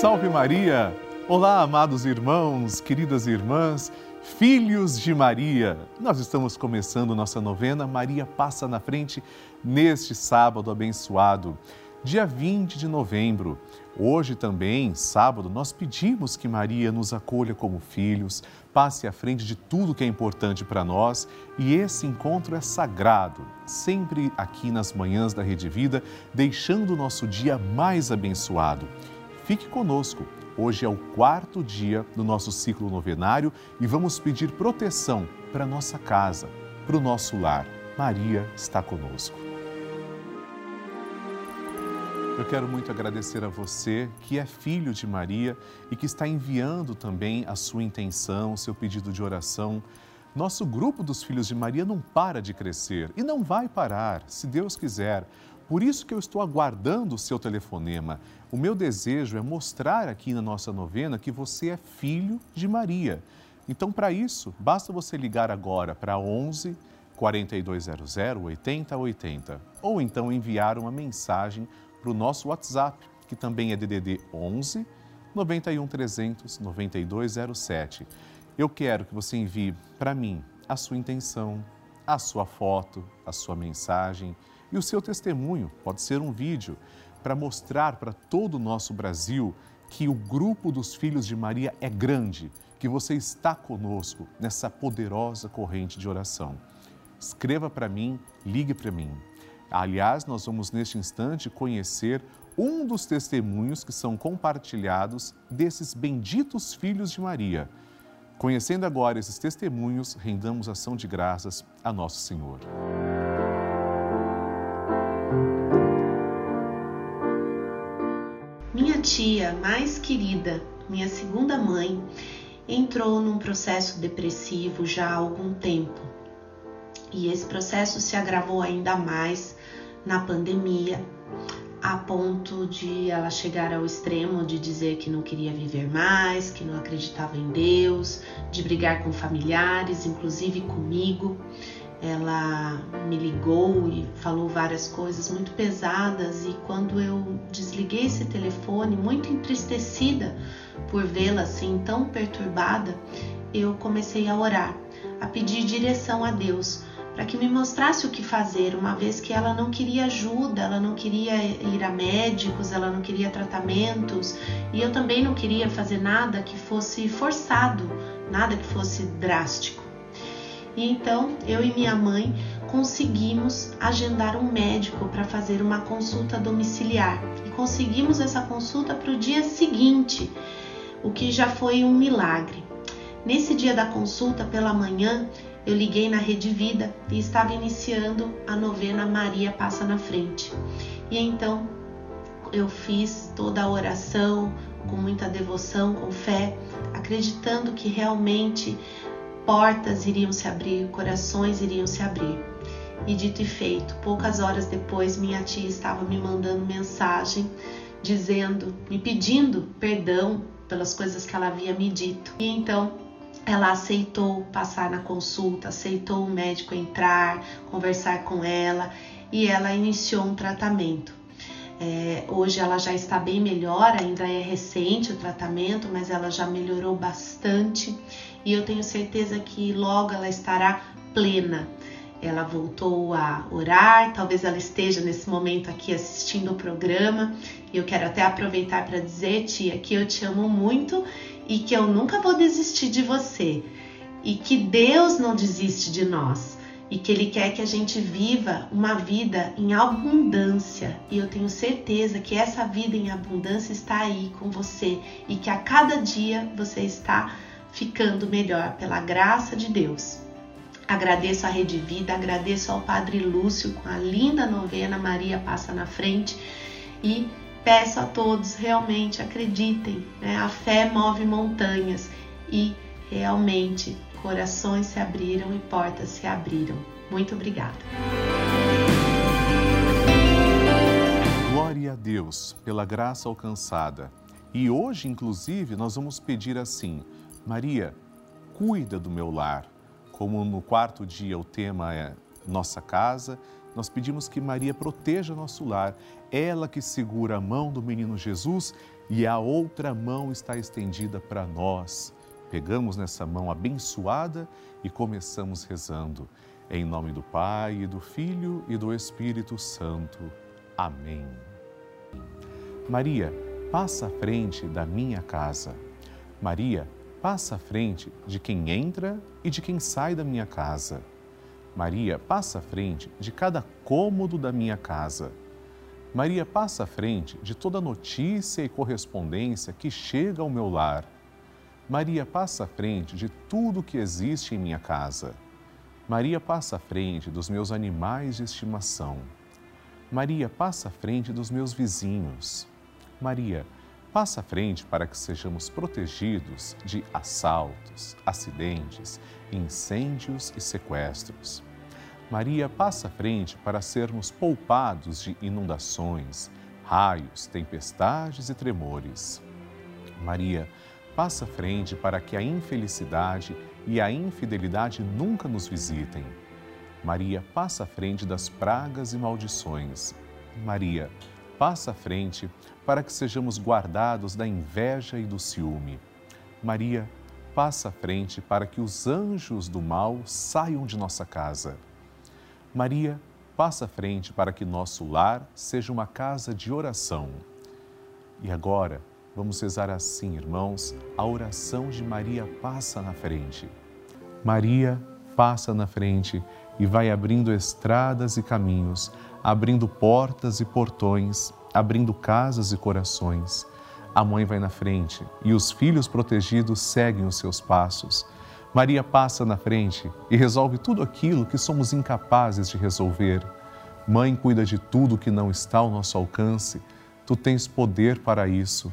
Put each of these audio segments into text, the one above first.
Salve Maria! Olá, amados irmãos, queridas irmãs, filhos de Maria. Nós estamos começando nossa novena Maria Passa na Frente neste sábado abençoado, dia 20 de novembro. Hoje também, sábado, nós pedimos que Maria nos acolha como filhos, passe à frente de tudo que é importante para nós e esse encontro é sagrado, sempre aqui nas manhãs da Rede Vida, deixando o nosso dia mais abençoado. Fique conosco. Hoje é o quarto dia do nosso ciclo novenário e vamos pedir proteção para nossa casa, para o nosso lar. Maria está conosco. Eu quero muito agradecer a você que é filho de Maria e que está enviando também a sua intenção, seu pedido de oração. Nosso grupo dos filhos de Maria não para de crescer e não vai parar, se Deus quiser. Por isso que eu estou aguardando o seu telefonema. O meu desejo é mostrar aqui na nossa novena que você é filho de Maria. Então, para isso, basta você ligar agora para 11 4200 8080 ou então enviar uma mensagem para o nosso WhatsApp, que também é DDD 11 91 300 9207. Eu quero que você envie para mim a sua intenção, a sua foto, a sua mensagem e o seu testemunho, pode ser um vídeo, para mostrar para todo o nosso Brasil que o grupo dos filhos de Maria é grande, que você está conosco nessa poderosa corrente de oração. Escreva para mim, ligue para mim. Aliás, nós vamos neste instante conhecer um dos testemunhos que são compartilhados desses benditos filhos de Maria. Conhecendo agora esses testemunhos, rendamos ação de graças a Nosso Senhor. Minha tia mais querida, minha segunda mãe, entrou num processo depressivo já há algum tempo. E esse processo se agravou ainda mais na pandemia, a ponto de ela chegar ao extremo de dizer que não queria viver mais, que não acreditava em Deus, de brigar com familiares, inclusive comigo ela me ligou e falou várias coisas muito pesadas e quando eu desliguei esse telefone, muito entristecida por vê-la assim tão perturbada, eu comecei a orar, a pedir direção a Deus para que me mostrasse o que fazer, uma vez que ela não queria ajuda, ela não queria ir a médicos, ela não queria tratamentos e eu também não queria fazer nada que fosse forçado, nada que fosse drástico. E então eu e minha mãe conseguimos agendar um médico para fazer uma consulta domiciliar e conseguimos essa consulta para o dia seguinte, o que já foi um milagre. Nesse dia da consulta pela manhã, eu liguei na Rede Vida e estava iniciando a novena Maria Passa na Frente. E então eu fiz toda a oração com muita devoção, com fé, acreditando que realmente portas iriam se abrir, corações iriam se abrir. E dito e feito, poucas horas depois, minha tia estava me mandando mensagem dizendo, me pedindo perdão pelas coisas que ela havia me dito. E então ela aceitou passar na consulta, aceitou o médico entrar, conversar com ela e ela iniciou um tratamento. É, hoje ela já está bem melhor, ainda é recente o tratamento, mas ela já melhorou bastante e eu tenho certeza que logo ela estará plena. Ela voltou a orar, talvez ela esteja nesse momento aqui assistindo o programa. E eu quero até aproveitar para dizer, tia, que eu te amo muito e que eu nunca vou desistir de você. E que Deus não desiste de nós e que Ele quer que a gente viva uma vida em abundância. E eu tenho certeza que essa vida em abundância está aí com você e que a cada dia você está ficando melhor pela graça de Deus. Agradeço a Rede Vida, agradeço ao Padre Lúcio com a linda novena Maria Passa na Frente e peço a todos realmente acreditem, né? a fé move montanhas e realmente corações se abriram e portas se abriram. Muito obrigada. Glória a Deus pela graça alcançada. E hoje, inclusive, nós vamos pedir assim Maria, cuida do meu lar. Como no quarto dia o tema é Nossa Casa, nós pedimos que Maria proteja nosso lar, ela que segura a mão do menino Jesus e a outra mão está estendida para nós. Pegamos nessa mão abençoada e começamos rezando. Em nome do Pai, e do Filho e do Espírito Santo. Amém. Maria, passa à frente da minha casa. Maria, passa à frente de quem entra e de quem sai da minha casa. Maria, passa à frente de cada cômodo da minha casa. Maria, passa à frente de toda notícia e correspondência que chega ao meu lar. Maria, passa à frente de tudo que existe em minha casa. Maria passa à frente dos meus animais de estimação. Maria passa à frente dos meus vizinhos. Maria passa à frente para que sejamos protegidos de assaltos, acidentes, incêndios e sequestros. Maria passa à frente para sermos poupados de inundações, raios, tempestades e tremores. Maria passa à frente para que a infelicidade e a infidelidade nunca nos visitem. Maria passa à frente das pragas e maldições. Maria passa à frente para que sejamos guardados da inveja e do ciúme. Maria passa à frente para que os anjos do mal saiam de nossa casa. Maria passa à frente para que nosso lar seja uma casa de oração. E agora, Vamos rezar assim, irmãos, a oração de Maria passa na frente. Maria passa na frente e vai abrindo estradas e caminhos, abrindo portas e portões, abrindo casas e corações. A mãe vai na frente e os filhos protegidos seguem os seus passos. Maria passa na frente e resolve tudo aquilo que somos incapazes de resolver. Mãe cuida de tudo que não está ao nosso alcance. Tu tens poder para isso.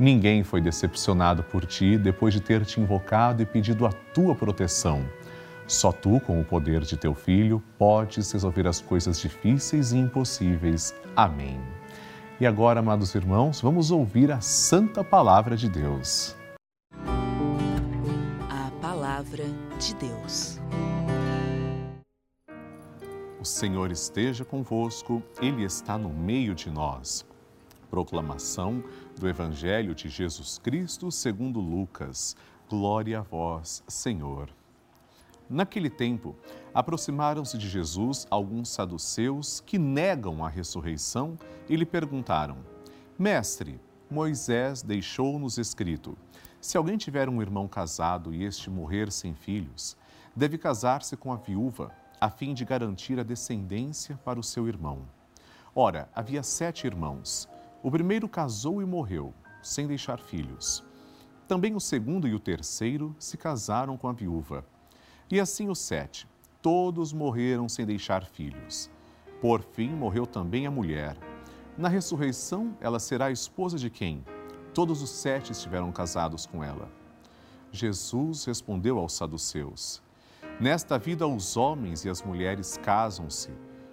Ninguém foi decepcionado por ti depois de ter te invocado e pedido a tua proteção. Só tu, com o poder de teu filho, podes resolver as coisas difíceis e impossíveis. Amém. E agora, amados irmãos, vamos ouvir a santa palavra de Deus. A palavra de Deus. O Senhor esteja convosco, Ele está no meio de nós. Proclamação do Evangelho de Jesus Cristo segundo Lucas. Glória a vós, Senhor. Naquele tempo, aproximaram-se de Jesus alguns saduceus que negam a ressurreição e lhe perguntaram: Mestre, Moisés deixou-nos escrito: se alguém tiver um irmão casado e este morrer sem filhos, deve casar-se com a viúva, a fim de garantir a descendência para o seu irmão. Ora, havia sete irmãos. O primeiro casou e morreu, sem deixar filhos. Também o segundo e o terceiro se casaram com a viúva. E assim os sete. Todos morreram sem deixar filhos. Por fim, morreu também a mulher. Na ressurreição, ela será a esposa de quem? Todos os sete estiveram casados com ela. Jesus respondeu aos saduceus: Nesta vida, os homens e as mulheres casam-se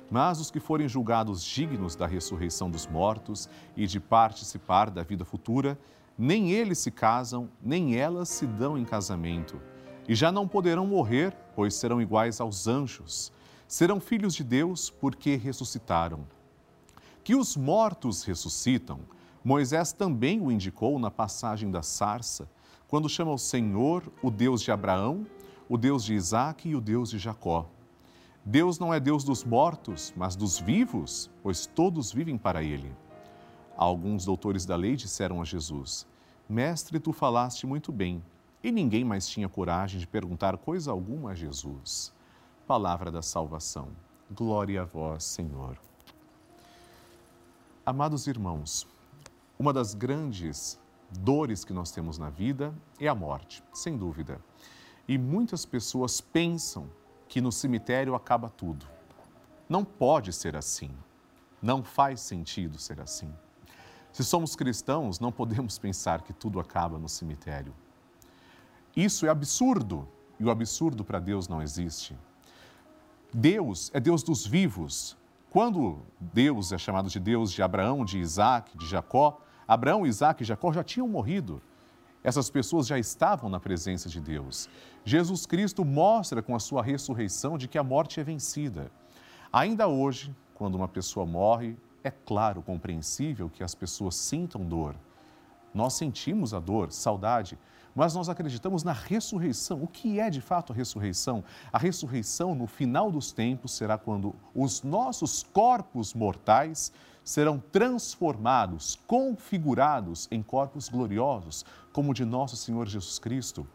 mas os que forem julgados dignos da ressurreição dos mortos e de participar da vida futura, nem eles se casam, nem elas se dão em casamento. E já não poderão morrer, pois serão iguais aos anjos. Serão filhos de Deus porque ressuscitaram. Que os mortos ressuscitam, Moisés também o indicou na passagem da sarça, quando chama o Senhor o Deus de Abraão, o Deus de Isaque e o Deus de Jacó. Deus não é Deus dos mortos, mas dos vivos, pois todos vivem para Ele. Alguns doutores da lei disseram a Jesus: Mestre, tu falaste muito bem. E ninguém mais tinha coragem de perguntar coisa alguma a Jesus. Palavra da salvação. Glória a vós, Senhor. Amados irmãos, uma das grandes dores que nós temos na vida é a morte, sem dúvida. E muitas pessoas pensam que no cemitério acaba tudo. Não pode ser assim. Não faz sentido ser assim. Se somos cristãos, não podemos pensar que tudo acaba no cemitério. Isso é absurdo e o absurdo para Deus não existe. Deus é Deus dos vivos. Quando Deus é chamado de Deus de Abraão, de Isaac, de Jacó, Abraão, Isaac e Jacó já tinham morrido. Essas pessoas já estavam na presença de Deus. Jesus Cristo mostra com a sua ressurreição de que a morte é vencida. Ainda hoje, quando uma pessoa morre, é claro, compreensível que as pessoas sintam dor. Nós sentimos a dor, saudade, mas nós acreditamos na ressurreição. O que é de fato a ressurreição? A ressurreição, no final dos tempos, será quando os nossos corpos mortais serão transformados, configurados em corpos gloriosos, como o de nosso Senhor Jesus Cristo.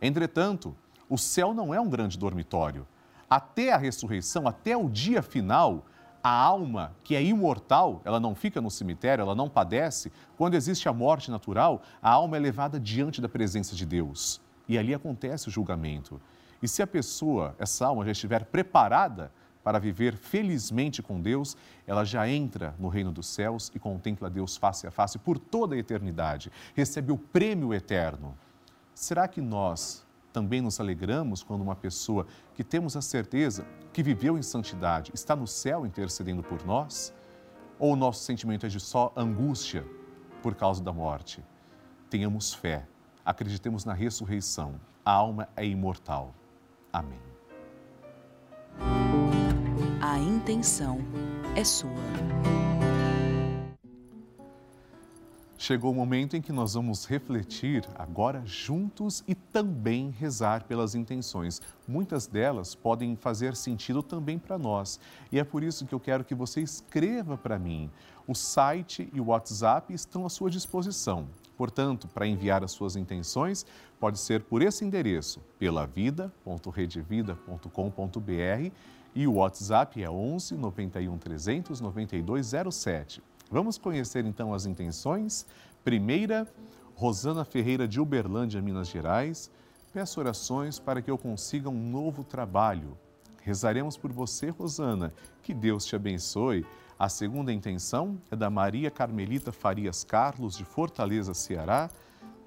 Entretanto, o céu não é um grande dormitório. Até a ressurreição, até o dia final, a alma, que é imortal, ela não fica no cemitério, ela não padece. Quando existe a morte natural, a alma é levada diante da presença de Deus. E ali acontece o julgamento. E se a pessoa, essa alma, já estiver preparada para viver felizmente com Deus, ela já entra no reino dos céus e contempla Deus face a face por toda a eternidade. Recebe o prêmio eterno. Será que nós também nos alegramos quando uma pessoa que temos a certeza que viveu em santidade está no céu intercedendo por nós? Ou o nosso sentimento é de só angústia por causa da morte? Tenhamos fé, acreditemos na ressurreição. A alma é imortal. Amém. A intenção é sua. Chegou o momento em que nós vamos refletir agora juntos e também rezar pelas intenções. Muitas delas podem fazer sentido também para nós. E é por isso que eu quero que você escreva para mim. O site e o WhatsApp estão à sua disposição. Portanto, para enviar as suas intenções, pode ser por esse endereço, pelavida.redevida.com.br e o WhatsApp é 11 91 300 9207. Vamos conhecer então as intenções. Primeira, Rosana Ferreira de Uberlândia, Minas Gerais. Peço orações para que eu consiga um novo trabalho. Rezaremos por você, Rosana. Que Deus te abençoe. A segunda intenção é da Maria Carmelita Farias Carlos, de Fortaleza, Ceará.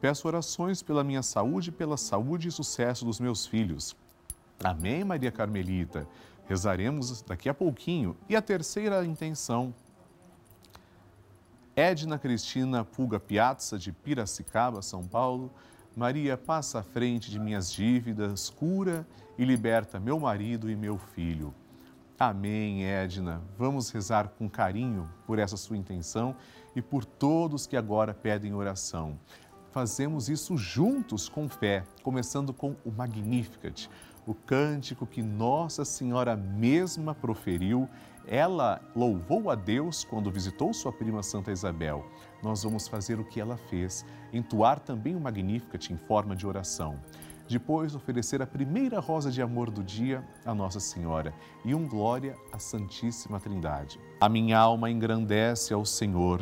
Peço orações pela minha saúde, pela saúde e sucesso dos meus filhos. Amém, Maria Carmelita. Rezaremos daqui a pouquinho. E a terceira intenção Edna Cristina Pulga Piazza, de Piracicaba, São Paulo. Maria, passa à frente de minhas dívidas, cura e liberta meu marido e meu filho. Amém, Edna. Vamos rezar com carinho por essa sua intenção e por todos que agora pedem oração. Fazemos isso juntos com fé, começando com o Magnificat, o cântico que Nossa Senhora mesma proferiu ela louvou a Deus quando visitou sua prima Santa Isabel. Nós vamos fazer o que ela fez, entoar também o Magnificat em forma de oração. Depois, oferecer a primeira rosa de amor do dia a Nossa Senhora e um glória à Santíssima Trindade. A minha alma engrandece ao Senhor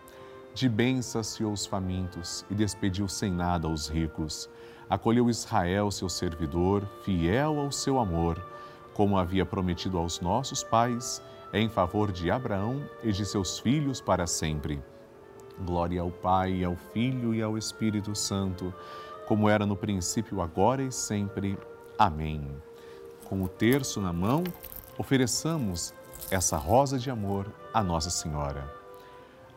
De bem saciou os famintos e despediu sem nada os ricos. Acolheu Israel, seu servidor, fiel ao seu amor, como havia prometido aos nossos pais em favor de Abraão e de seus filhos para sempre. Glória ao Pai, ao Filho e ao Espírito Santo, como era no princípio, agora e sempre. Amém. Com o terço na mão, ofereçamos essa rosa de amor à Nossa Senhora.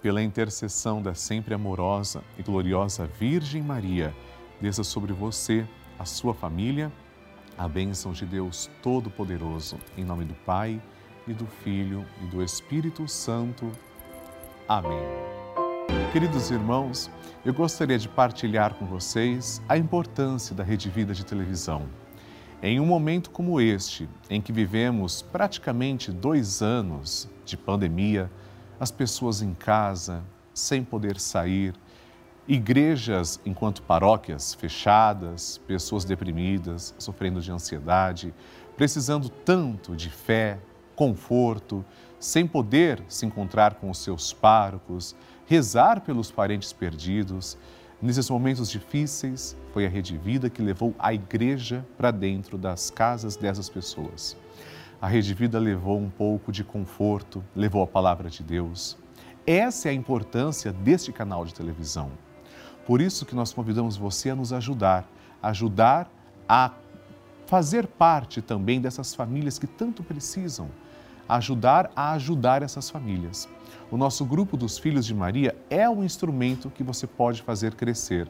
Pela intercessão da sempre amorosa e gloriosa Virgem Maria, desça sobre você, a sua família, a bênção de Deus Todo-Poderoso, em nome do Pai e do Filho e do Espírito Santo. Amém. Queridos irmãos, eu gostaria de partilhar com vocês a importância da Rede Vida de televisão. Em um momento como este, em que vivemos praticamente dois anos de pandemia, as pessoas em casa, sem poder sair, igrejas enquanto paróquias fechadas, pessoas deprimidas, sofrendo de ansiedade, precisando tanto de fé, conforto, sem poder se encontrar com os seus párocos, rezar pelos parentes perdidos. Nesses momentos difíceis, foi a Rede Vida que levou a igreja para dentro das casas dessas pessoas. A Rede Vida levou um pouco de conforto, levou a palavra de Deus. Essa é a importância deste canal de televisão. Por isso que nós convidamos você a nos ajudar, ajudar a fazer parte também dessas famílias que tanto precisam, ajudar a ajudar essas famílias. O nosso grupo dos Filhos de Maria é um instrumento que você pode fazer crescer.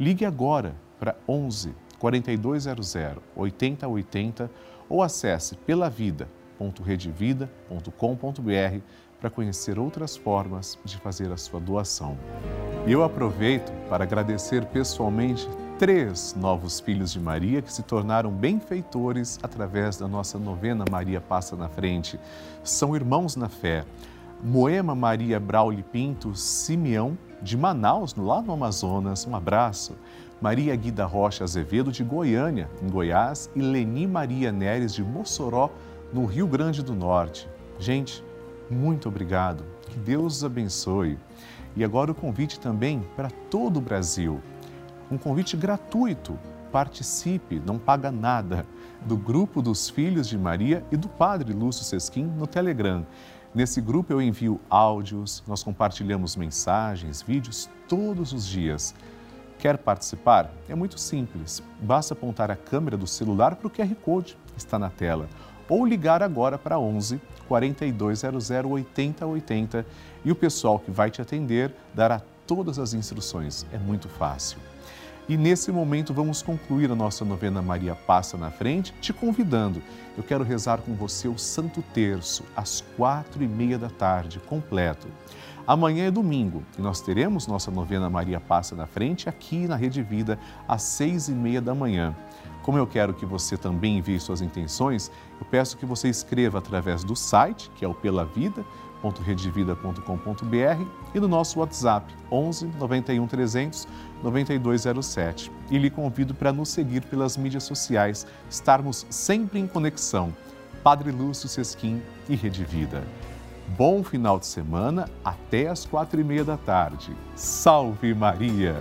Ligue agora para 11 4200 8080 ou acesse pelavida.redevida.com.br para conhecer outras formas de fazer a sua doação. E eu aproveito para agradecer pessoalmente três novos filhos de Maria que se tornaram benfeitores através da nossa novena Maria Passa na Frente. São irmãos na fé. Moema Maria Brauli Pinto Simeão, de Manaus, lá no Amazonas, um abraço. Maria Guida Rocha Azevedo, de Goiânia, em Goiás, e Leni Maria Neres, de Mossoró, no Rio Grande do Norte. Gente, muito obrigado. Que Deus os abençoe. E agora o convite também para todo o Brasil. Um convite gratuito. Participe, não paga nada, do grupo dos Filhos de Maria e do Padre Lúcio Sesquim no Telegram. Nesse grupo eu envio áudios, nós compartilhamos mensagens, vídeos todos os dias. Quer participar? É muito simples. Basta apontar a câmera do celular para o QR Code está na tela ou ligar agora para 11 4200 8080 e o pessoal que vai te atender dará todas as instruções. É muito fácil. E nesse momento vamos concluir a nossa novena Maria Passa na Frente, te convidando. Eu quero rezar com você o Santo Terço, às quatro e meia da tarde, completo. Amanhã é domingo e nós teremos nossa novena Maria Passa na Frente aqui na Rede Vida, às seis e meia da manhã. Como eu quero que você também envie suas intenções, eu peço que você escreva através do site, que é o pelavida.redevida.com.br e no nosso WhatsApp 11 91 300 9207. E lhe convido para nos seguir pelas mídias sociais, estarmos sempre em conexão. Padre Lúcio Sesquim e Rede Vida. Bom final de semana, até às quatro e meia da tarde. Salve Maria!